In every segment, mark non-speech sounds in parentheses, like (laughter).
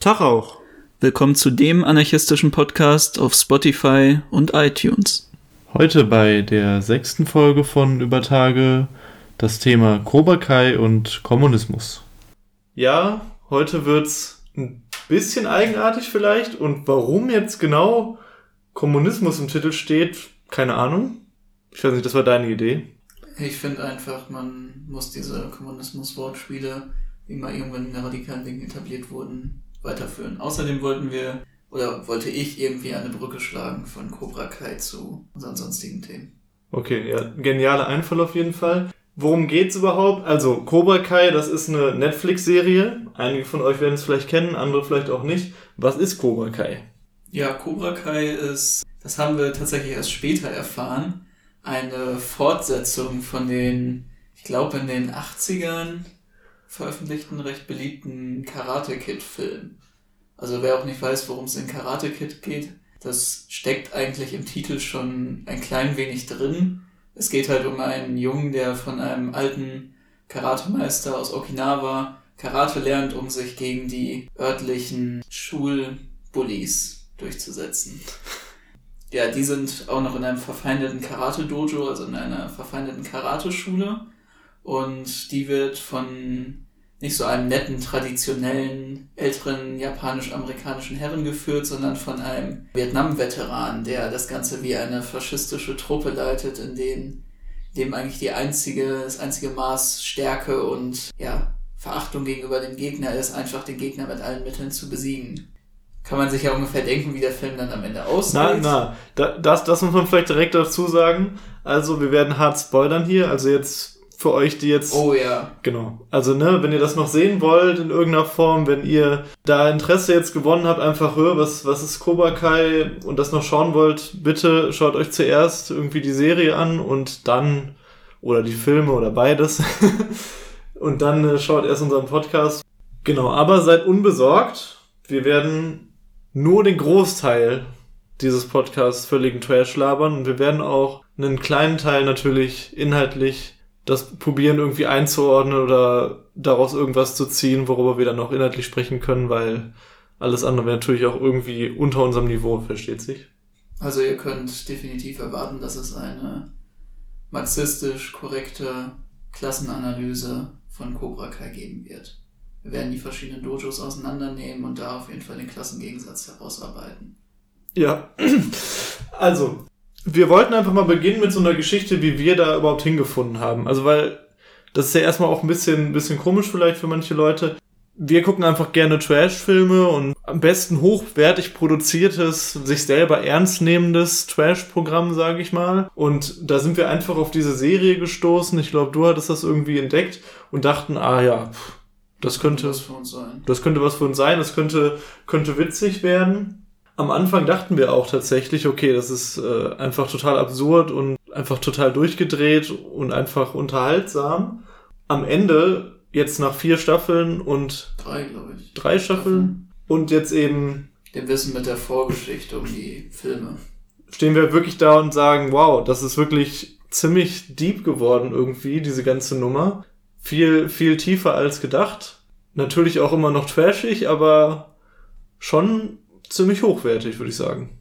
Tag auch. Willkommen zu dem anarchistischen Podcast auf Spotify und iTunes. Heute bei der sechsten Folge von Übertage das Thema Cobra Kai und Kommunismus. Ja, heute wird's ein bisschen eigenartig vielleicht und warum jetzt genau Kommunismus im Titel steht, keine Ahnung. Ich weiß nicht, das war deine Idee. Ich finde einfach, man muss diese Kommunismus-Wortspiele, die mal irgendwann in der radikalen Dingen etabliert wurden, weiterführen. Außerdem wollten wir, oder wollte ich irgendwie eine Brücke schlagen von Cobra Kai zu unseren sonstigen Themen. Okay, ja, genialer Einfall auf jeden Fall. Worum geht's überhaupt? Also, Cobra Kai, das ist eine Netflix-Serie. Einige von euch werden es vielleicht kennen, andere vielleicht auch nicht. Was ist Cobra Kai? Ja, Cobra Kai ist, das haben wir tatsächlich erst später erfahren, eine Fortsetzung von den, ich glaube in den 80ern veröffentlichten, recht beliebten Karate Kid-Film. Also wer auch nicht weiß, worum es in Karate Kid geht, das steckt eigentlich im Titel schon ein klein wenig drin. Es geht halt um einen Jungen, der von einem alten Karatemeister aus Okinawa Karate lernt, um sich gegen die örtlichen Schulbullies durchzusetzen. Ja, die sind auch noch in einem verfeindeten Karate-Dojo, also in einer verfeindeten Karate-Schule. Und die wird von nicht so einem netten, traditionellen, älteren japanisch-amerikanischen Herren geführt, sondern von einem Vietnam-Veteran, der das Ganze wie eine faschistische Truppe leitet, in dem, dem eigentlich die einzige, das einzige Maß Stärke und ja, Verachtung gegenüber dem Gegner ist, einfach den Gegner mit allen Mitteln zu besiegen. Kann man sich ja ungefähr denken, wie der Film dann am Ende aussieht. Na, na, das, das muss man vielleicht direkt dazu sagen. Also, wir werden hart spoilern hier. Also jetzt für euch, die jetzt. Oh ja. Genau. Also, ne, wenn ihr das noch sehen wollt in irgendeiner Form, wenn ihr da Interesse jetzt gewonnen habt, einfach hör, was, was ist Cobra Kai und das noch schauen wollt, bitte schaut euch zuerst irgendwie die Serie an und dann, oder die Filme oder beides. (laughs) und dann äh, schaut erst unseren Podcast. Genau, aber seid unbesorgt. Wir werden nur den Großteil dieses Podcasts völligen Trash labern und wir werden auch einen kleinen Teil natürlich inhaltlich das probieren irgendwie einzuordnen oder daraus irgendwas zu ziehen, worüber wir dann noch inhaltlich sprechen können, weil alles andere wäre natürlich auch irgendwie unter unserem Niveau, versteht sich. Also ihr könnt definitiv erwarten, dass es eine marxistisch korrekte Klassenanalyse von Cobra Kai geben wird. Wir werden die verschiedenen Dojos auseinandernehmen und da auf jeden Fall den Klassengegensatz herausarbeiten. Ja, also wir wollten einfach mal beginnen mit so einer Geschichte, wie wir da überhaupt hingefunden haben. Also weil das ist ja erstmal auch ein bisschen, ein bisschen komisch vielleicht für manche Leute. Wir gucken einfach gerne Trash-Filme und am besten hochwertig produziertes, sich selber ernst nehmendes Trash-Programm, sage ich mal. Und da sind wir einfach auf diese Serie gestoßen. Ich glaube, du hattest das irgendwie entdeckt und dachten, ah ja, das könnte, was für uns sein. Das könnte was für uns sein. Das könnte, könnte witzig werden am Anfang dachten wir auch tatsächlich, okay, das ist äh, einfach total absurd und einfach total durchgedreht und einfach unterhaltsam. Am Ende, jetzt nach vier Staffeln und drei, glaube ich. Drei Staffeln und jetzt eben dem Wissen mit der Vorgeschichte um die Filme. Stehen wir wirklich da und sagen, wow, das ist wirklich ziemlich deep geworden irgendwie, diese ganze Nummer. Viel, viel tiefer als gedacht. Natürlich auch immer noch trashig, aber schon ziemlich hochwertig, würde ich sagen.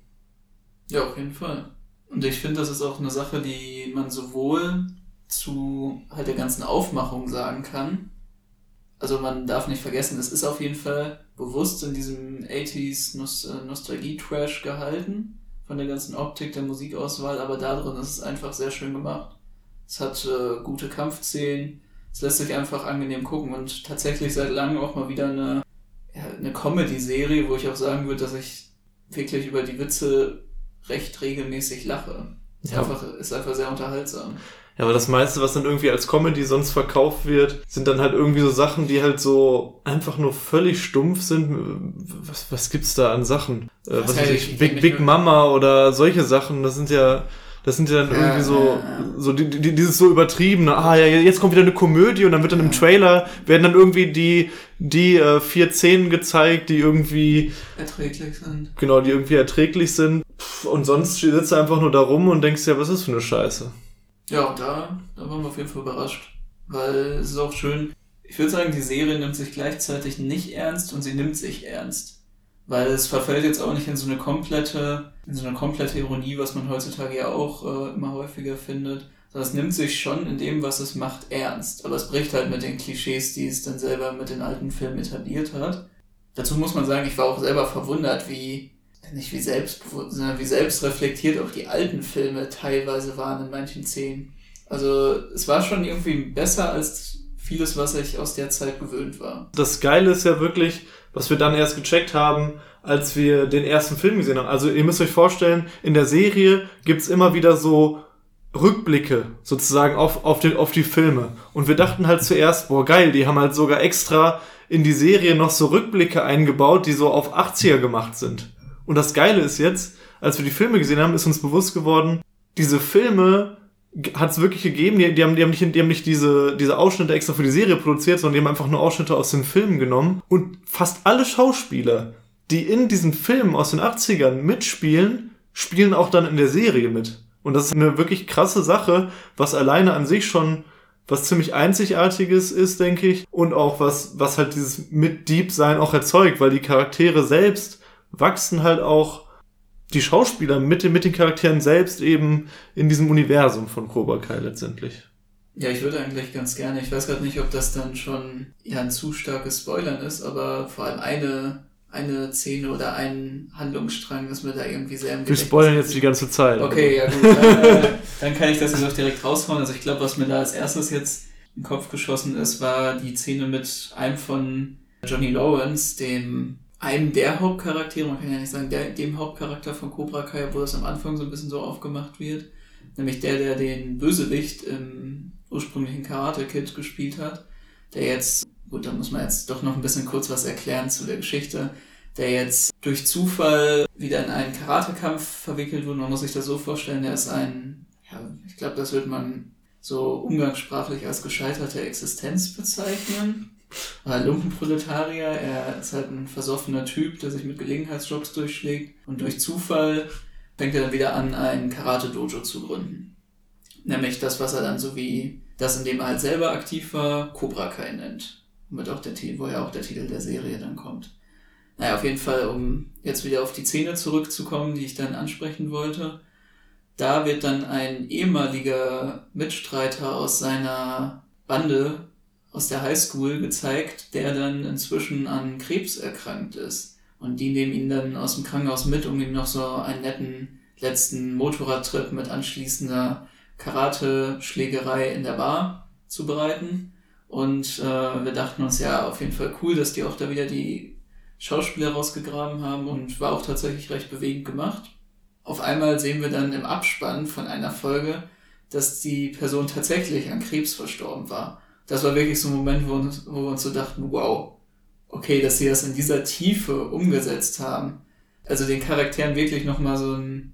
Ja, auf jeden Fall. Und ich finde, das ist auch eine Sache, die man sowohl zu halt der ganzen Aufmachung sagen kann. Also man darf nicht vergessen, es ist auf jeden Fall bewusst in diesem 80s äh, Nostalgie-Trash gehalten, von der ganzen Optik, der Musikauswahl, aber da drin ist es einfach sehr schön gemacht. Es hat äh, gute Kampfszenen, es lässt sich einfach angenehm gucken und tatsächlich seit langem auch mal wieder eine ja, eine Comedy-Serie, wo ich auch sagen würde, dass ich wirklich über die Witze recht regelmäßig lache. Ist, ja. einfach, ist einfach sehr unterhaltsam. Ja, aber das meiste, was dann irgendwie als Comedy sonst verkauft wird, sind dann halt irgendwie so Sachen, die halt so einfach nur völlig stumpf sind. Was, was gibt's da an Sachen? Äh, was weiß ich, Big, Big Mama oder solche Sachen, das sind ja, das sind ja dann irgendwie so, so die, die, dieses so übertriebene, ah ja, jetzt kommt wieder eine Komödie und dann wird dann im Trailer, werden dann irgendwie die, die äh, vier Szenen gezeigt, die irgendwie erträglich sind. Genau, die irgendwie erträglich sind. Und sonst sitzt du einfach nur da rum und denkst ja, was ist für eine Scheiße. Ja, da, da waren wir auf jeden Fall überrascht. Weil es ist auch schön, ich würde sagen, die Serie nimmt sich gleichzeitig nicht ernst und sie nimmt sich ernst. Weil es verfällt jetzt auch nicht in so eine komplette, in so eine komplette Ironie, was man heutzutage ja auch äh, immer häufiger findet. Sondern es nimmt sich schon in dem, was es macht, ernst. Aber es bricht halt mit den Klischees, die es dann selber mit den alten Filmen etabliert hat. Dazu muss man sagen, ich war auch selber verwundert, wie, nicht wie selbstbewusst, sondern wie selbstreflektiert auch die alten Filme teilweise waren in manchen Szenen. Also es war schon irgendwie besser als vieles, was ich aus der Zeit gewöhnt war. Das Geile ist ja wirklich, was wir dann erst gecheckt haben, als wir den ersten Film gesehen haben. Also ihr müsst euch vorstellen, in der Serie gibt's immer wieder so Rückblicke sozusagen auf, auf, die, auf die Filme. Und wir dachten halt zuerst, boah geil, die haben halt sogar extra in die Serie noch so Rückblicke eingebaut, die so auf 80er gemacht sind. Und das Geile ist jetzt, als wir die Filme gesehen haben, ist uns bewusst geworden, diese Filme hat es wirklich gegeben. Die, die, haben, die, haben nicht, die haben nicht diese, diese Ausschnitte extra für die Serie produziert, sondern die haben einfach nur Ausschnitte aus den Filmen genommen. Und fast alle Schauspieler, die in diesen Filmen aus den 80ern mitspielen, spielen auch dann in der Serie mit. Und das ist eine wirklich krasse Sache, was alleine an sich schon was ziemlich einzigartiges ist, denke ich. Und auch was, was halt dieses mit Deep Sein auch erzeugt, weil die Charaktere selbst wachsen halt auch die Schauspieler mit, den, mit den Charakteren selbst eben in diesem Universum von Cobra Kai letztendlich. Ja, ich würde eigentlich ganz gerne, ich weiß gerade nicht, ob das dann schon ja ein zu starkes Spoilern ist, aber vor allem eine, eine Szene oder ein Handlungsstrang ist mir da irgendwie sehr im Wir spoilern jetzt die ganze Zeit. Okay, ja gut, dann, äh, (laughs) dann kann ich das jetzt auch direkt raushauen. Also ich glaube, was mir da als erstes jetzt in den Kopf geschossen ist, war die Szene mit einem von Johnny Lawrence, dem einem der Hauptcharaktere, man kann ja nicht sagen, der, dem Hauptcharakter von Cobra Kai, obwohl das am Anfang so ein bisschen so aufgemacht wird, nämlich der, der den Bösewicht im ursprünglichen Karate Kid gespielt hat, der jetzt, gut, da muss man jetzt doch noch ein bisschen kurz was erklären zu der Geschichte, der jetzt durch Zufall wieder in einen Karatekampf verwickelt wurde. Man muss sich das so vorstellen, der ist ein, ja, ich glaube, das wird man so umgangssprachlich als gescheiterte Existenz bezeichnen war Lumpenproletarier. Er ist halt ein versoffener Typ, der sich mit Gelegenheitsjobs durchschlägt. Und durch Zufall fängt er dann wieder an, ein Karate-Dojo zu gründen. Nämlich das, was er dann so wie das, in dem er halt selber aktiv war, Cobra Kai nennt. Womit auch der Titel, woher auch der Titel der Serie dann kommt. Naja, auf jeden Fall, um jetzt wieder auf die Szene zurückzukommen, die ich dann ansprechen wollte. Da wird dann ein ehemaliger Mitstreiter aus seiner Bande aus der Highschool gezeigt, der dann inzwischen an Krebs erkrankt ist. Und die nehmen ihn dann aus dem Krankenhaus mit, um ihm noch so einen netten letzten Motorradtrip mit anschließender Karate-Schlägerei in der Bar zu bereiten. Und äh, wir dachten uns ja auf jeden Fall cool, dass die auch da wieder die Schauspieler rausgegraben haben und war auch tatsächlich recht bewegend gemacht. Auf einmal sehen wir dann im Abspann von einer Folge, dass die Person tatsächlich an Krebs verstorben war das war wirklich so ein Moment, wo, uns, wo wir uns so dachten, wow, okay, dass sie das in dieser Tiefe umgesetzt haben. Also den Charakteren wirklich nochmal so ein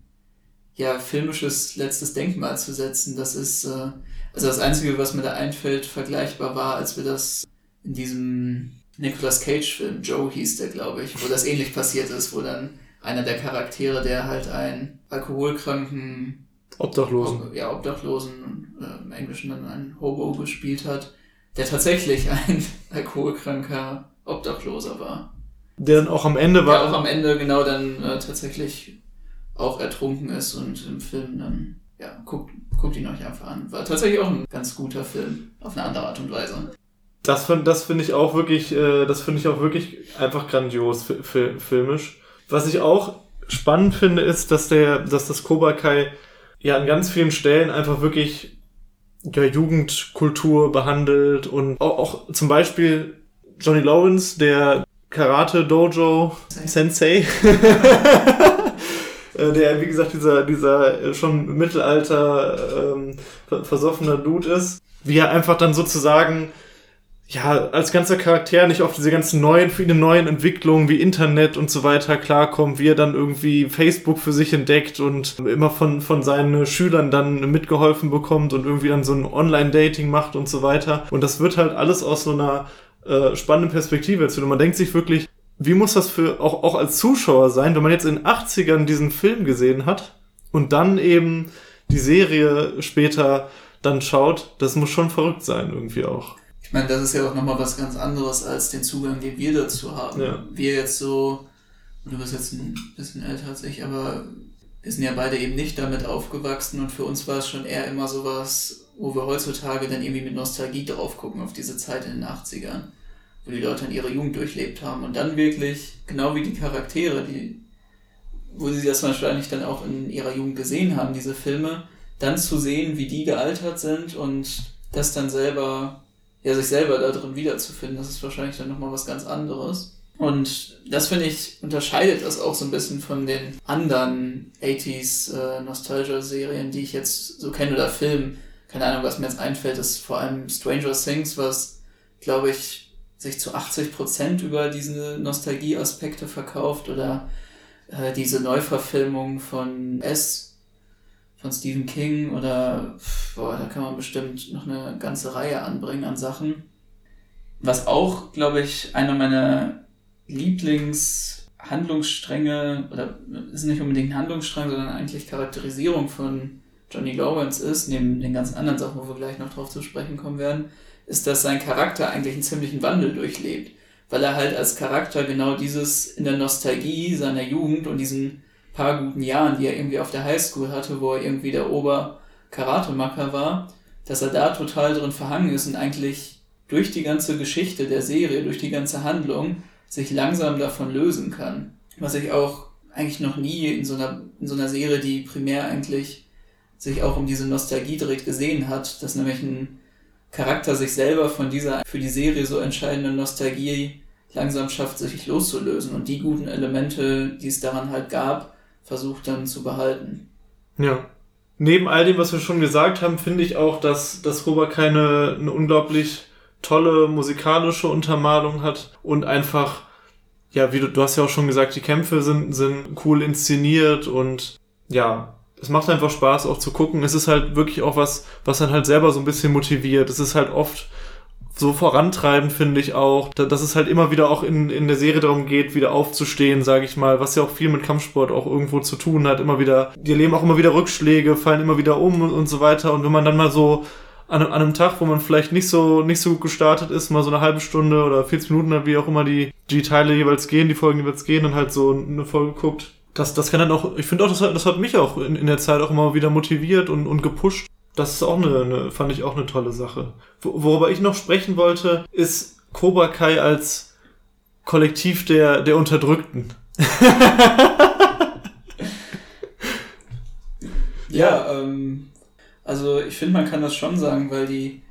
ja, filmisches letztes Denkmal zu setzen, das ist, äh, also das Einzige, was mir da einfällt, vergleichbar war, als wir das in diesem Nicolas Cage-Film, Joe hieß der, glaube ich, wo das ähnlich passiert ist, wo dann einer der Charaktere, der halt einen alkoholkranken Obdachlosen, ja, Obdachlosen, äh, im Englischen dann einen Hobo gespielt hat, der tatsächlich ein (laughs) alkoholkranker Obdachloser war. Der dann auch am Ende war. Der auch am Ende genau dann äh, tatsächlich auch ertrunken ist und im Film dann, ja, guckt, guckt ihn euch einfach an. War tatsächlich auch ein ganz guter Film, auf eine andere Art und Weise. Das, das finde ich auch wirklich, äh, das finde ich auch wirklich einfach grandios filmisch. Was ich auch spannend finde, ist, dass der, dass das Cobra Kai ja an ganz vielen Stellen einfach wirklich ja, Jugendkultur behandelt und auch, auch zum Beispiel Johnny Lawrence, der Karate Dojo Sensei, (laughs) äh, der wie gesagt dieser dieser äh, schon Mittelalter ähm, versoffener Dude ist, wie er einfach dann sozusagen ja, als ganzer Charakter nicht auf diese ganzen neuen, viele neuen Entwicklungen wie Internet und so weiter klarkommt, wie er dann irgendwie Facebook für sich entdeckt und immer von, von seinen Schülern dann mitgeholfen bekommt und irgendwie dann so ein Online-Dating macht und so weiter. Und das wird halt alles aus so einer äh, spannenden Perspektive erzählt. Und man denkt sich wirklich, wie muss das für auch, auch als Zuschauer sein, wenn man jetzt in den 80ern diesen Film gesehen hat und dann eben die Serie später dann schaut, das muss schon verrückt sein irgendwie auch. Ich meine, das ist ja auch nochmal was ganz anderes als den Zugang, den wir dazu haben. Ja. Wir jetzt so, du bist jetzt ein bisschen älter als ich, aber wir sind ja beide eben nicht damit aufgewachsen und für uns war es schon eher immer sowas, wo wir heutzutage dann irgendwie mit Nostalgie drauf gucken auf diese Zeit in den 80ern, wo die Leute in ihrer Jugend durchlebt haben und dann wirklich, genau wie die Charaktere, die, wo sie das wahrscheinlich dann auch in ihrer Jugend gesehen haben, diese Filme, dann zu sehen, wie die gealtert sind und das dann selber ja, sich selber da drin wiederzufinden, das ist wahrscheinlich dann nochmal was ganz anderes. Und das finde ich, unterscheidet das auch so ein bisschen von den anderen 80s äh, Nostalgia-Serien, die ich jetzt so kenne oder Filmen. Keine Ahnung, was mir jetzt einfällt, ist vor allem Stranger Things, was, glaube ich, sich zu 80% über diese Nostalgie-Aspekte verkauft oder äh, diese Neuverfilmung von S, von Stephen King oder boah, da kann man bestimmt noch eine ganze Reihe anbringen an Sachen. Was auch, glaube ich, einer meiner Lieblingshandlungsstränge oder ist nicht unbedingt ein Handlungsstrang, sondern eigentlich Charakterisierung von Johnny Lawrence ist, neben den ganzen anderen Sachen, wo wir gleich noch drauf zu sprechen kommen werden, ist, dass sein Charakter eigentlich einen ziemlichen Wandel durchlebt. Weil er halt als Charakter genau dieses in der Nostalgie seiner Jugend und diesen paar guten Jahren, die er irgendwie auf der Highschool hatte, wo er irgendwie der Ober-Karate-Macker war, dass er da total drin verhangen ist und eigentlich durch die ganze Geschichte der Serie, durch die ganze Handlung, sich langsam davon lösen kann. Was ich auch eigentlich noch nie in so einer, in so einer Serie, die primär eigentlich sich auch um diese Nostalgie direkt gesehen hat, dass nämlich ein Charakter sich selber von dieser für die Serie so entscheidenden Nostalgie langsam schafft, sich loszulösen und die guten Elemente, die es daran halt gab, versucht dann zu behalten. Ja. Neben all dem, was wir schon gesagt haben, finde ich auch, dass, dass Cobra keine eine unglaublich tolle musikalische Untermalung hat und einfach, ja, wie du, du hast ja auch schon gesagt, die Kämpfe sind, sind cool inszeniert und ja, es macht einfach Spaß auch zu gucken. Es ist halt wirklich auch was, was dann halt selber so ein bisschen motiviert. Es ist halt oft so vorantreiben, finde ich auch, dass es halt immer wieder auch in, in der Serie darum geht, wieder aufzustehen, sage ich mal, was ja auch viel mit Kampfsport auch irgendwo zu tun hat. Immer wieder, die erleben auch immer wieder Rückschläge, fallen immer wieder um und, und so weiter. Und wenn man dann mal so an, an einem Tag, wo man vielleicht nicht so nicht so gut gestartet ist, mal so eine halbe Stunde oder 40 Minuten, wie auch immer die, die Teile jeweils gehen, die Folgen jeweils gehen und halt so eine Folge guckt. Das, das kann dann auch, ich finde auch, das hat, das hat mich auch in, in der Zeit auch immer wieder motiviert und, und gepusht, das ist auch eine, eine, fand ich auch eine tolle Sache. Worüber ich noch sprechen wollte, ist Cobra Kai als Kollektiv der, der Unterdrückten. (laughs) ja, ähm, also ich finde, man kann das schon sagen, weil die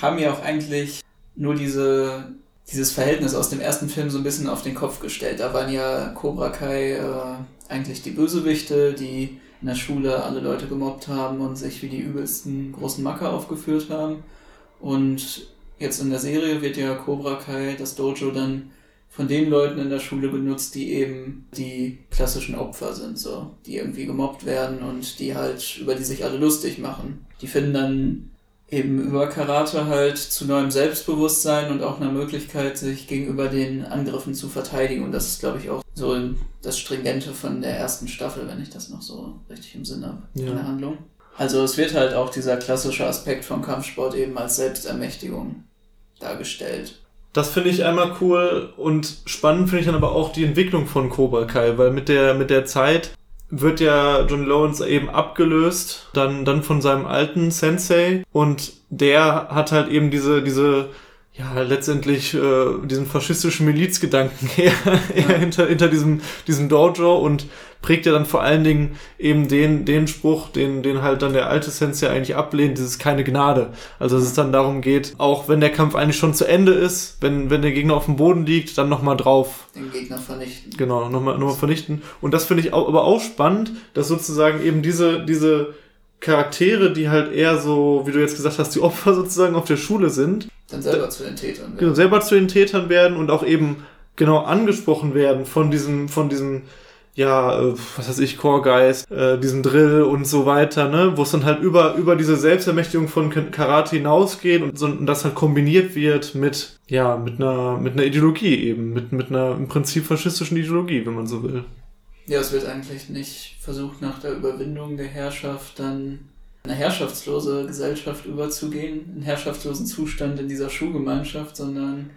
haben ja auch eigentlich nur diese, dieses Verhältnis aus dem ersten Film so ein bisschen auf den Kopf gestellt. Da waren ja Cobra Kai äh, eigentlich die Bösewichte, die in der Schule alle Leute gemobbt haben und sich wie die übelsten großen Macker aufgeführt haben. Und jetzt in der Serie wird ja Cobra Kai, das Dojo, dann von den Leuten in der Schule benutzt, die eben die klassischen Opfer sind, so, die irgendwie gemobbt werden und die halt, über die sich alle lustig machen. Die finden dann eben über Karate halt zu neuem Selbstbewusstsein und auch einer Möglichkeit, sich gegenüber den Angriffen zu verteidigen. Und das ist, glaube ich, auch so das Stringente von der ersten Staffel, wenn ich das noch so richtig im Sinn habe, ja. in der Handlung. Also es wird halt auch dieser klassische Aspekt von Kampfsport eben als Selbstermächtigung dargestellt. Das finde ich einmal cool und spannend finde ich dann aber auch die Entwicklung von Cobra Kai, weil mit der, mit der Zeit wird ja John Lawrence eben abgelöst, dann, dann von seinem alten Sensei. Und der hat halt eben diese, diese, ja, letztendlich äh, diesen faschistischen Milizgedanken (laughs) eher, eher hinter, hinter diesem, diesem Dojo und prägt ja dann vor allen Dingen eben den, den Spruch, den, den halt dann der alte Sensei eigentlich ablehnt, dieses keine Gnade. Also dass es dann darum geht, auch wenn der Kampf eigentlich schon zu Ende ist, wenn, wenn der Gegner auf dem Boden liegt, dann nochmal drauf. Den Gegner vernichten. Genau, nochmal noch mal vernichten. Und das finde ich auch, aber auch spannend, dass sozusagen eben diese, diese Charaktere, die halt eher so, wie du jetzt gesagt hast, die Opfer (laughs) sozusagen auf der Schule sind. Dann selber zu den Tätern werden. Genau, selber zu den Tätern werden und auch eben genau angesprochen werden von diesem, von diesem ja, äh, was weiß ich, Core Guys, äh, diesen Drill und so weiter, ne, wo es dann halt über, über diese Selbstermächtigung von Karate hinausgeht und, so, und das halt kombiniert wird mit, ja, mit einer, mit einer Ideologie eben, mit, mit einer im Prinzip faschistischen Ideologie, wenn man so will. Ja, es wird eigentlich nicht versucht, nach der Überwindung der Herrschaft dann eine herrschaftslose Gesellschaft überzugehen, einen herrschaftslosen Zustand in dieser Schulgemeinschaft, sondern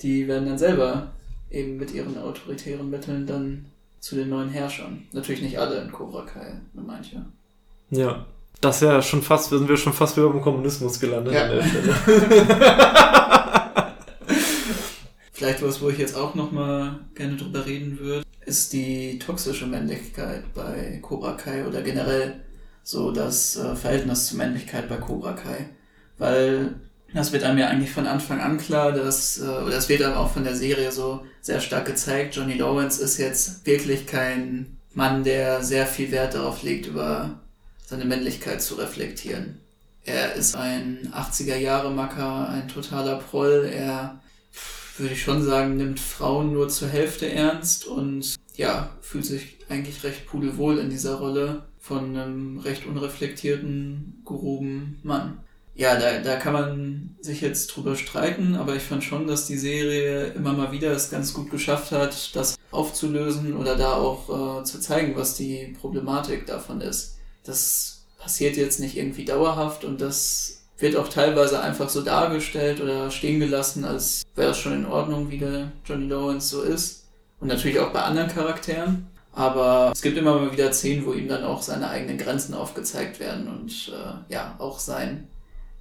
die werden dann selber eben mit ihren autoritären Mitteln dann zu den neuen Herrschern. Natürlich nicht alle in Cobra Kai, nur manche. Ja. Das ist ja schon fast, sind wir schon fast wieder beim Kommunismus gelandet Ja. an der Stelle. (laughs) Vielleicht was, wo ich jetzt auch nochmal gerne drüber reden würde, ist die toxische Männlichkeit bei Cobra Kai oder generell so das äh, Verhältnis zur Männlichkeit bei Cobra Kai. Weil das wird einem ja eigentlich von Anfang an klar, dass, äh, oder es wird einem auch von der Serie so sehr stark gezeigt, Johnny Lawrence ist jetzt wirklich kein Mann, der sehr viel Wert darauf legt, über seine Männlichkeit zu reflektieren. Er ist ein 80er-Jahre-Macker, ein totaler Proll, er würde ich schon sagen, nimmt Frauen nur zur Hälfte ernst und ja, fühlt sich eigentlich recht pudelwohl in dieser Rolle von einem recht unreflektierten, groben Mann. Ja, da, da kann man sich jetzt drüber streiten, aber ich fand schon, dass die Serie immer mal wieder es ganz gut geschafft hat, das aufzulösen oder da auch äh, zu zeigen, was die Problematik davon ist. Das passiert jetzt nicht irgendwie dauerhaft und das wird auch teilweise einfach so dargestellt oder stehen gelassen, als wäre es schon in Ordnung, wie der Johnny Lawrence so ist. Und natürlich auch bei anderen Charakteren. Aber es gibt immer mal wieder Szenen, wo ihm dann auch seine eigenen Grenzen aufgezeigt werden und äh, ja, auch sein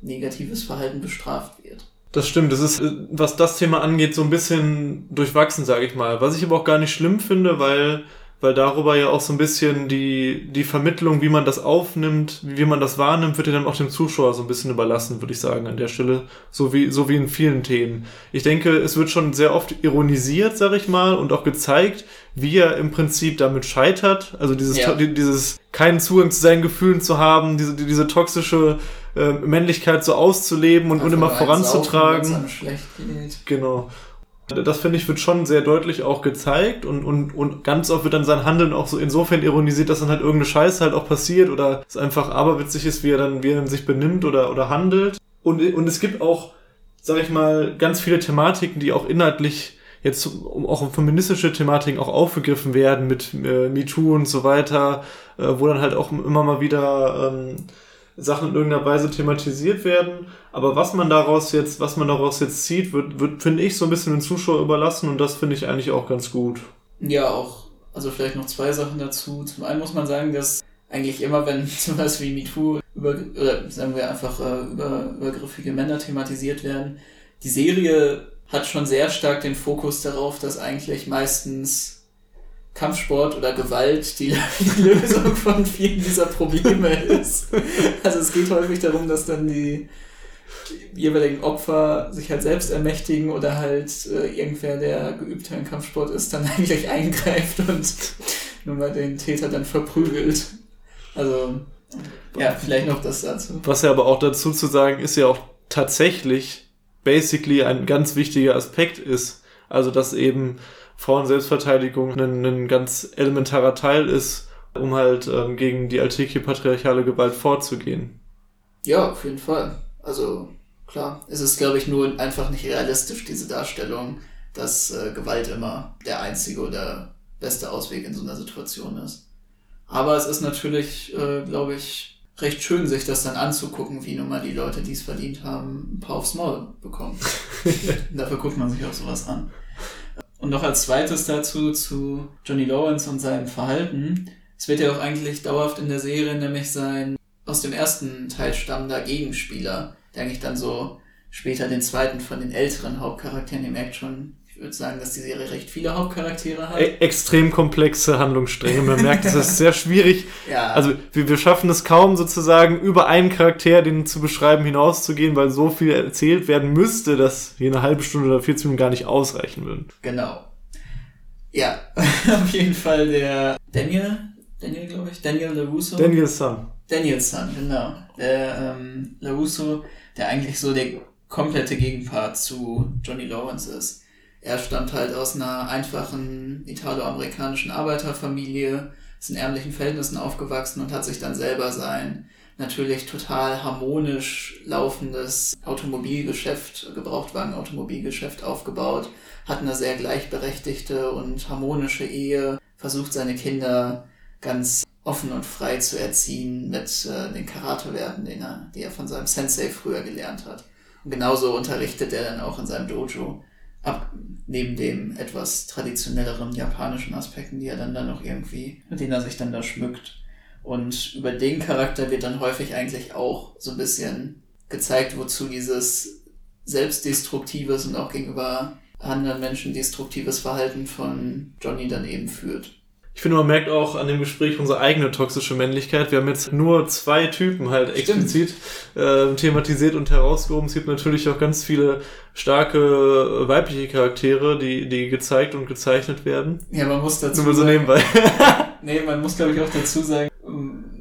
negatives Verhalten bestraft wird. Das stimmt, das ist, äh, was das Thema angeht, so ein bisschen durchwachsen, sage ich mal. Was ich aber auch gar nicht schlimm finde, weil, weil darüber ja auch so ein bisschen die, die Vermittlung, wie man das aufnimmt, wie man das wahrnimmt, wird ja dann auch dem Zuschauer so ein bisschen überlassen, würde ich sagen, an der Stelle. So wie, so wie in vielen Themen. Ich denke, es wird schon sehr oft ironisiert, sag ich mal, und auch gezeigt, wie er im Prinzip damit scheitert. Also dieses, Ja. die- dieses keinen Zugang zu seinen Gefühlen zu haben, diese, die- diese toxische äh, Männlichkeit so auszuleben und, und immer saufen, voranzutragen. geht. Genau. Das finde ich wird schon sehr deutlich auch gezeigt und, und, und ganz oft wird dann sein Handeln auch so insofern ironisiert, dass dann halt irgendeine Scheiße halt auch passiert oder es einfach aberwitzig ist, wie er dann, wie er dann sich benimmt oder, oder handelt. Und, und es gibt auch, sag ich mal, ganz viele Thematiken, die auch inhaltlich jetzt auch um feministische Thematiken auch aufgegriffen werden mit äh, MeToo und so weiter, äh, wo dann halt auch immer mal wieder ähm, Sachen in irgendeiner Weise thematisiert werden. Aber was man daraus jetzt, was man daraus jetzt zieht, wird, wird finde ich, so ein bisschen den Zuschauer überlassen und das finde ich eigentlich auch ganz gut. Ja, auch, also vielleicht noch zwei Sachen dazu. Zum einen muss man sagen, dass eigentlich immer, wenn (laughs) sowas wie MeToo über, oder sagen wir einfach äh, über, übergriffige Männer thematisiert werden, die Serie hat schon sehr stark den Fokus darauf, dass eigentlich meistens Kampfsport oder Gewalt (laughs) die Lösung von vielen dieser Probleme ist. Also es geht häufig darum, dass dann die jeweiligen Opfer sich halt selbst ermächtigen oder halt äh, irgendwer, der geübter im Kampfsport ist, dann (laughs) eigentlich eingreift und nur mal den Täter dann verprügelt. Also, ja, vielleicht noch das dazu. Was ja aber auch dazu zu sagen ist ja auch tatsächlich basically ein ganz wichtiger Aspekt ist. Also, dass eben Frauenselbstverteidigung ein, ein ganz elementarer Teil ist, um halt ähm, gegen die alltägliche patriarchale Gewalt vorzugehen. Ja, auf jeden Fall. Also, klar. Es ist, glaube ich, nur einfach nicht realistisch, diese Darstellung, dass äh, Gewalt immer der einzige oder beste Ausweg in so einer Situation ist. Aber es ist natürlich, äh, glaube ich, recht schön, sich das dann anzugucken, wie nun mal die Leute, die es verdient haben, ein paar aufs Maul bekommen. (laughs) Dafür guckt man sich auch sowas an. Und noch als zweites dazu zu Johnny Lawrence und seinem Verhalten. Es wird ja auch eigentlich dauerhaft in der Serie nämlich sein aus dem ersten Teil stammender Gegenspieler, der eigentlich dann so später den zweiten von den älteren Hauptcharakteren, ihr merkt schon, würde sagen, dass die Serie recht viele Hauptcharaktere hat. E extrem komplexe Handlungsstränge. Man merkt, es ist sehr schwierig. (laughs) ja, Also wir, wir schaffen es kaum sozusagen über einen Charakter, den zu beschreiben, hinauszugehen, weil so viel erzählt werden müsste, dass hier eine halbe Stunde oder 40 Minuten gar nicht ausreichen würden. genau. Ja, (laughs) auf jeden Fall der Daniel, Daniel glaube ich, Daniel LaRusso. Daniel Sun. Danielson, genau. Der ähm, LaRusso, der eigentlich so der komplette Gegenpart zu Johnny Lawrence ist. Er stammt halt aus einer einfachen italo-amerikanischen Arbeiterfamilie, ist in ärmlichen Verhältnissen aufgewachsen und hat sich dann selber sein natürlich total harmonisch laufendes Automobilgeschäft, Gebrauchtwagen-Automobilgeschäft aufgebaut, hat eine sehr gleichberechtigte und harmonische Ehe, versucht seine Kinder ganz offen und frei zu erziehen mit äh, den Karate-Werten, den er, die er von seinem Sensei früher gelernt hat. Und genauso unterrichtet er dann auch in seinem Dojo, ab, neben dem etwas traditionelleren japanischen Aspekten, die er dann dann noch irgendwie, mit denen er sich dann da schmückt. Und über den Charakter wird dann häufig eigentlich auch so ein bisschen gezeigt, wozu dieses selbstdestruktives und auch gegenüber anderen Menschen destruktives Verhalten von Johnny dann eben führt. Ich finde, man merkt auch an dem Gespräch unsere eigene toxische Männlichkeit. Wir haben jetzt nur zwei Typen halt explizit äh, thematisiert und herausgehoben. Es gibt natürlich auch ganz viele starke weibliche Charaktere, die, die gezeigt und gezeichnet werden. Ja, man muss dazu Nur so sagen, nebenbei. (laughs) nee, man muss glaube ich auch dazu sagen,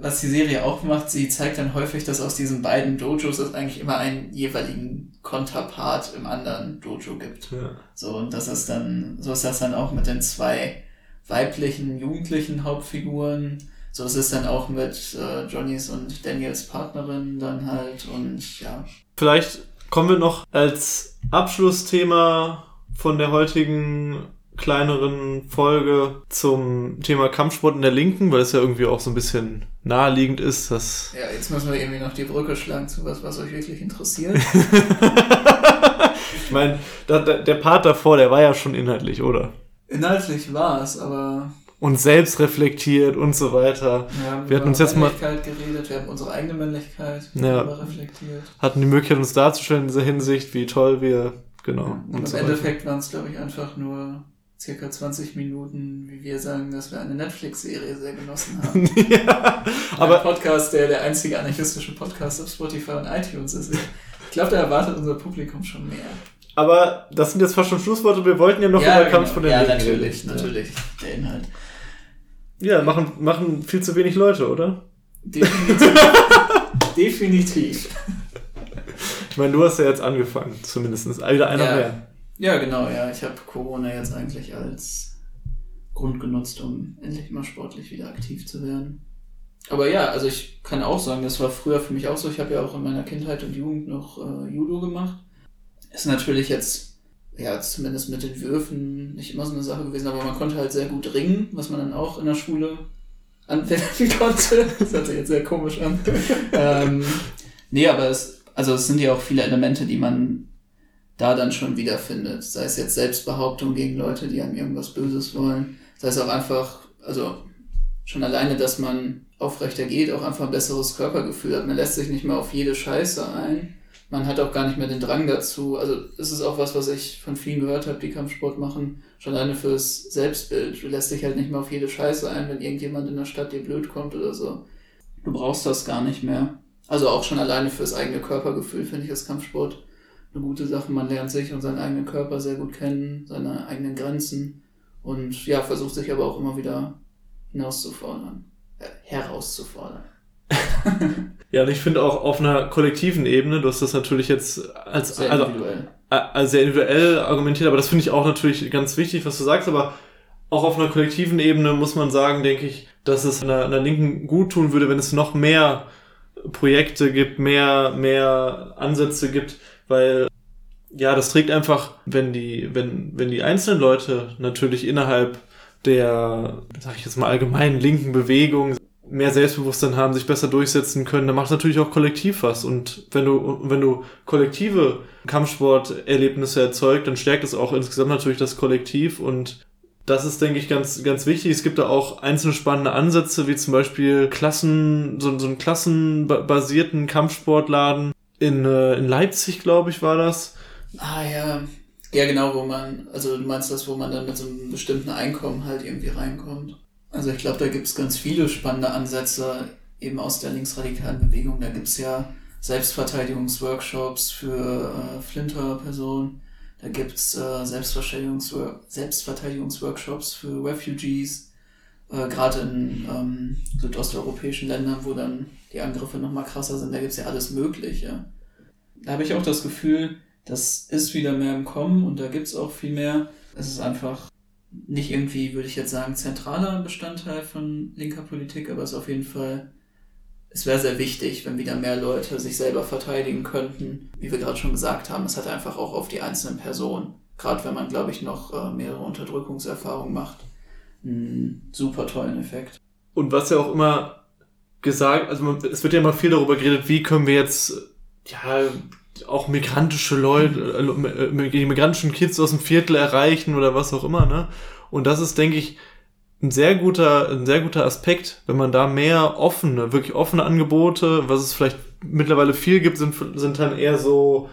was die Serie auch macht, sie zeigt dann häufig, dass aus diesen beiden Dojos es eigentlich immer einen jeweiligen Konterpart im anderen Dojo gibt. Ja. So, und das ist dann, so ist das dann auch mit den zwei weiblichen, jugendlichen Hauptfiguren. So ist es dann auch mit äh, Johnnys und Daniels Partnerin dann halt und ja. Vielleicht kommen wir noch als Abschlussthema von der heutigen kleineren Folge zum Thema Kampfsport in der Linken, weil es ja irgendwie auch so ein bisschen naheliegend ist, dass Ja, jetzt müssen wir irgendwie noch die Brücke schlagen zu was, was euch wirklich interessiert. (laughs) ich meine, der Part davor, der war ja schon inhaltlich, oder? Inhaltlich war es, aber Und selbst reflektiert und so weiter. wir haben Wir hatten uns jetzt mal- geredet, wir haben unsere eigene Männlichkeit Ja. darüber reflektiert. Hatten die Möglichkeit, uns darzustellen in dieser Hinsicht, wie toll wir, genau. Und im so weiter. Endeffekt waren es, glaube ich, einfach nur circa 20 Minuten, wie wir sagen, dass wir eine Netflix-Serie sehr genossen haben. (laughs) ja, Ein aber Podcast, der der einzige anarchistische Podcast auf Spotify und iTunes ist. Ich glaube, da erwartet unser Publikum schon mehr. Aber das sind jetzt fast schon Schlussworte. Wir wollten ja noch über genau. Kampf von der ja Linken natürlich, reden. natürlich, der Inhalt. Ja, machen, machen viel zu wenig Leute, oder? Definitiv. (laughs) Definitiv. Ich meine, du hast ja jetzt angefangen, zumindest. Wieder einer Ja. mehr. Ja, genau, ja. Ich habe Corona jetzt eigentlich als Grund genutzt, um endlich mal sportlich wieder aktiv zu werden. Aber ja, also ich kann auch sagen, das war früher für mich auch so. Ich habe ja auch in meiner Kindheit und Jugend noch äh, Judo gemacht. Ist natürlich jetzt, ja, zumindest mit den Würfen nicht immer so eine Sache gewesen, aber man konnte halt sehr gut ringen, was man dann auch in der Schule anwenden (laughs) konnte. Das hört sich jetzt sehr komisch an. ähm, nee, aber es, also es sind ja auch viele Elemente, die man da dann schon wiederfindet. Sei es jetzt Selbstbehauptung gegen Leute, die einem irgendwas Böses wollen. Sei es auch einfach, also schon alleine, dass man aufrechter geht, auch einfach ein besseres Körpergefühl hat. Man lässt sich nicht mehr auf jede Scheiße ein. Man hat auch gar nicht mehr den Drang dazu. Also es ist auch was, was ich von vielen gehört habe, die Kampfsport machen. Schon alleine fürs Selbstbild. Du lässt dich halt nicht mehr auf jede Scheiße ein, wenn irgendjemand in der Stadt dir blöd kommt oder so. Du brauchst das gar nicht mehr. Also auch schon alleine fürs eigene Körpergefühl finde ich das Kampfsport eine gute Sache. Man lernt sich und seinen eigenen Körper sehr gut kennen, seine eigenen Grenzen und ja, versucht sich aber auch immer wieder hinauszufordern, äh, herauszufordern. Ja, und ich finde auch auf einer kollektiven Ebene, du hast das natürlich jetzt als, Sehr also, individuell. äh, als sehr individuell argumentiert, aber das finde ich auch natürlich ganz wichtig, was du sagst, aber auch auf einer kollektiven Ebene muss man sagen, denke ich, dass es einer, einer Linken gut tun würde, wenn es noch mehr Projekte gibt, mehr, mehr Ansätze gibt, weil ja, das trägt einfach, wenn die, wenn, wenn die einzelnen Leute natürlich innerhalb der, sag ich jetzt mal, allgemeinen linken Bewegung mehr Selbstbewusstsein haben, sich besser durchsetzen können, dann macht es natürlich auch kollektiv was. Und wenn du, wenn du kollektive Kampfsporterlebnisse erzeugt, dann stärkt es auch insgesamt natürlich das Kollektiv und das ist, denke ich, ganz, ganz wichtig. Es gibt da auch einzelne spannende Ansätze, wie zum Beispiel Klassen, so, so einen klassenbasierten Kampfsportladen in, äh, in Leipzig, glaube ich, war das. Ah ja, ja genau, wo man, also du meinst das, wo man dann mit so einem bestimmten Einkommen halt irgendwie reinkommt. Also ich glaube, da gibt's ganz viele spannende Ansätze eben aus der linksradikalen Bewegung. Da gibt's ja Selbstverteidigungsworkshops für äh, Flinter-Personen. Da gibt's äh, Selbstverteidigungswor Selbstverteidigungsworkshops für Refugees. Äh, Gerade in ähm, südosteuropäischen Ländern, wo dann die Angriffe nochmal krasser sind, da gibt's ja alles Mögliche. Da habe ich auch das Gefühl, das ist wieder mehr im Kommen und da gibt's auch viel mehr. Es ist einfach nicht irgendwie, würde ich jetzt sagen, zentraler Bestandteil von linker Politik, aber es ist auf jeden Fall, es wäre sehr wichtig, wenn wieder mehr Leute sich selber verteidigen könnten. Wie wir gerade schon gesagt haben, es hat einfach auch auf die einzelnen Personen, gerade wenn man, glaube ich, noch äh, mehrere Unterdrückungserfahrungen macht, einen super tollen Effekt. Und was ja auch immer gesagt, also man, es wird ja immer viel darüber geredet, wie können wir jetzt, ja, auch migrantische Leute, äh, die migrantischen Kids aus dem Viertel erreichen oder was auch immer, ne? Und das ist, denke ich, ein sehr guter, ein sehr guter Aspekt, wenn man da mehr offene, wirklich offene Angebote, was es vielleicht mittlerweile viel gibt, sind, sind dann eher so,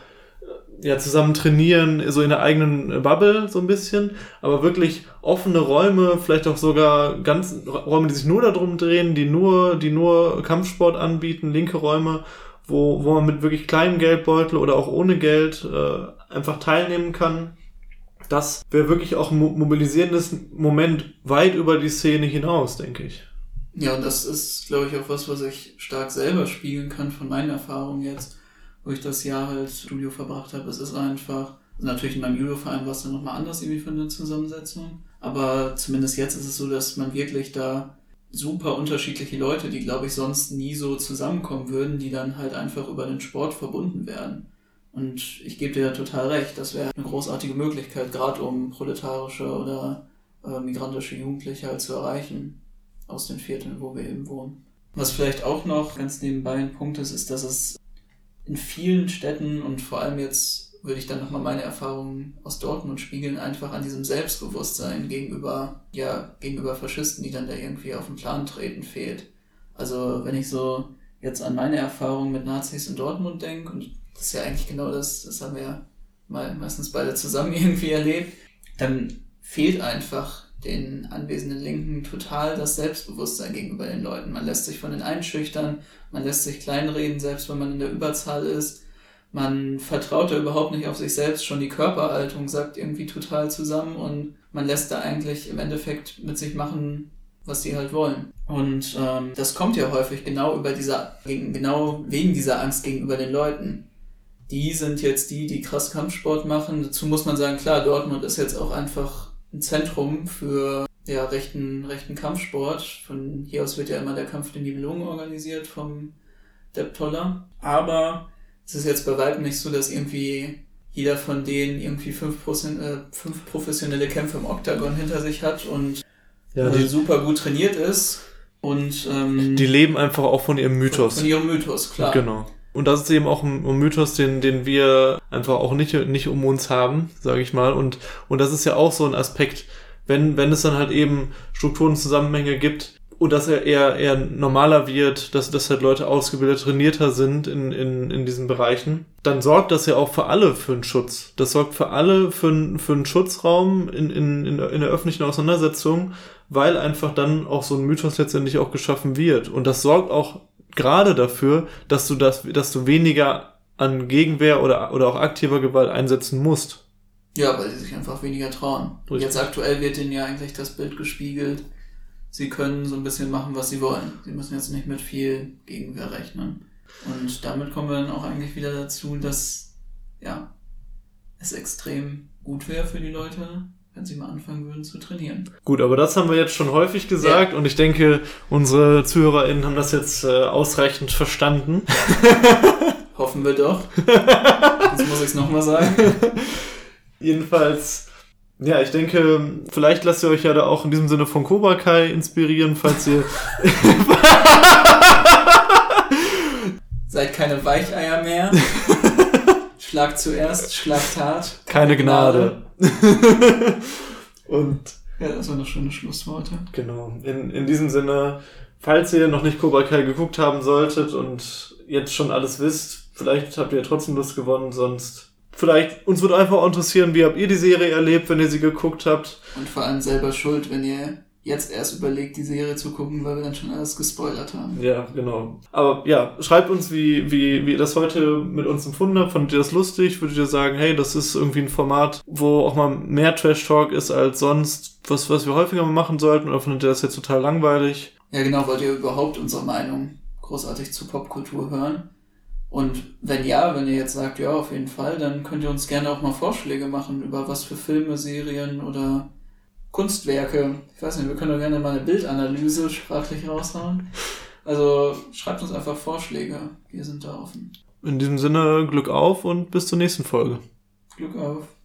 ja, zusammen trainieren, so in der eigenen Bubble so ein bisschen, aber wirklich offene Räume, vielleicht auch sogar ganz Räume, die sich nur darum drehen, die nur, die nur Kampfsport anbieten, linke Räume, wo, wo man mit wirklich kleinem Geldbeutel oder auch ohne Geld äh, einfach teilnehmen kann. Das wäre wirklich auch ein mobilisierendes Moment weit über die Szene hinaus, denke ich. Ja, und das ist, glaube ich, auch was, was ich stark selber spiegeln kann von meinen Erfahrungen jetzt wo ich das Jahr halt Studio verbracht habe. Es ist einfach, natürlich in meinem Judo-Verein war es dann nochmal anders irgendwie von der Zusammensetzung. Aber zumindest jetzt ist es so, dass man wirklich da super unterschiedliche Leute, die glaube ich sonst nie so zusammenkommen würden, die dann halt einfach über den Sport verbunden werden. Und ich gebe dir total recht, das wäre eine großartige Möglichkeit, gerade um proletarische oder äh, migrantische Jugendliche halt zu erreichen aus den Vierteln, wo wir eben wohnen. Was vielleicht auch noch ganz nebenbei ein Punkt ist, ist, dass es in vielen Städten und vor allem jetzt würde ich dann nochmal meine Erfahrungen aus Dortmund spiegeln, einfach an diesem Selbstbewusstsein gegenüber, ja, gegenüber Faschisten, die dann da irgendwie auf den Plan treten, fehlt. Also wenn ich so jetzt an meine Erfahrungen mit Nazis in Dortmund denke, und das ist ja eigentlich genau das, das haben wir ja meistens beide zusammen (laughs) irgendwie erlebt, dann fehlt einfach den anwesenden Linken total das Selbstbewusstsein gegenüber den Leuten. Man lässt sich von den einschüchtern, man lässt sich kleinreden, selbst wenn man in der Überzahl ist. Man vertraut da überhaupt nicht auf sich selbst, schon die Körperhaltung sagt irgendwie total zusammen und man lässt da eigentlich im Endeffekt mit sich machen, was sie halt wollen. Und ähm, das kommt ja häufig genau über dieser, genau wegen dieser Angst gegenüber den Leuten. Die sind jetzt die, die krass Kampfsport machen. Dazu muss man sagen, klar, Dortmund ist jetzt auch einfach ein Zentrum für ja, rechten, rechten Kampfsport. Von hier aus wird ja immer der Kampf die Nibelungen organisiert vom Depp Toller. Aber es ist jetzt bei weitem nicht so, dass irgendwie jeder von denen irgendwie fünf, Prozent, äh, fünf professionelle Kämpfe im Oktagon hinter sich hat und ja, die super gut trainiert ist. Und ähm, die leben einfach auch von ihrem Mythos. Von, ihrem Mythos, klar. Genau. Und das ist eben auch ein, ein Mythos, den, den wir einfach auch nicht, nicht um uns haben, sage ich mal. Und, und das ist ja auch so ein Aspekt, wenn, wenn es dann halt eben Strukturen, Zusammenhänge gibt, und dass er eher, eher normaler wird, dass, dass halt Leute ausgebildet, trainierter sind in, in, in diesen Bereichen, dann sorgt das ja auch für alle für einen Schutz. Das sorgt für alle für, für einen Schutzraum in, in, in, in der öffentlichen Auseinandersetzung, weil einfach dann auch so ein Mythos letztendlich auch geschaffen wird. Und das sorgt auch gerade dafür, dass du das, dass du weniger an Gegenwehr oder, oder auch aktiver Gewalt einsetzen musst. Ja, weil sie sich einfach weniger trauen. Richtig. Jetzt aktuell wird ihnen ja eigentlich das Bild gespiegelt. Sie können so ein bisschen machen, was sie wollen. Sie müssen jetzt nicht mit viel Gegenwehr rechnen. Und damit kommen wir dann auch eigentlich wieder dazu, dass, ja, es extrem gut wäre für die Leute, wenn sie mal anfangen würden zu trainieren. Gut, aber das haben wir jetzt schon häufig gesagt ja. und ich denke, unsere ZuhörerInnen haben das jetzt äh, ausreichend verstanden. (laughs) Hoffen wir doch. (laughs) Jetzt muss ich es nochmal sagen. Jedenfalls, ja, ich denke, vielleicht lasst ihr euch ja da auch in diesem Sinne von Cobra Kai inspirieren, falls ihr. (laughs) Seid keine Weicheier mehr. (laughs) Schlag zuerst, schlagt hart. Keine, keine Gnade. (laughs) Und. Ja, das waren doch schöne Schlussworte. Genau. In, in diesem Sinne, falls ihr noch nicht Cobra Kai geguckt haben solltet und jetzt schon alles wisst, vielleicht habt ihr trotzdem Lust gewonnen, sonst vielleicht, uns würde einfach auch interessieren, wie habt ihr die Serie erlebt, wenn ihr sie geguckt habt. Und vor allem selber schuld, wenn ihr jetzt erst überlegt, die Serie zu gucken, weil wir dann schon alles gespoilert haben. Ja, genau. Aber ja, schreibt uns, wie, wie, wie ihr das heute mit uns empfunden habt. Fandet ihr das lustig? Würdet ihr sagen, hey, das ist irgendwie ein Format, wo auch mal mehr Trash-Talk ist als sonst, was, was wir häufiger mal machen sollten? Oder findet ihr das jetzt total langweilig? Ja, genau. Wollt ihr überhaupt unsere Meinung großartig zu Popkultur hören? Und wenn ja, wenn ihr jetzt sagt, ja, auf jeden Fall, dann könnt ihr uns gerne auch mal Vorschläge machen, über was für Filme, Serien oder Kunstwerke. Ich weiß nicht, wir können doch gerne mal eine Bildanalyse sprachlich raushauen. Also schreibt uns einfach Vorschläge. Wir sind da offen. In diesem Sinne, Glück auf und bis zur nächsten Folge. Glück auf.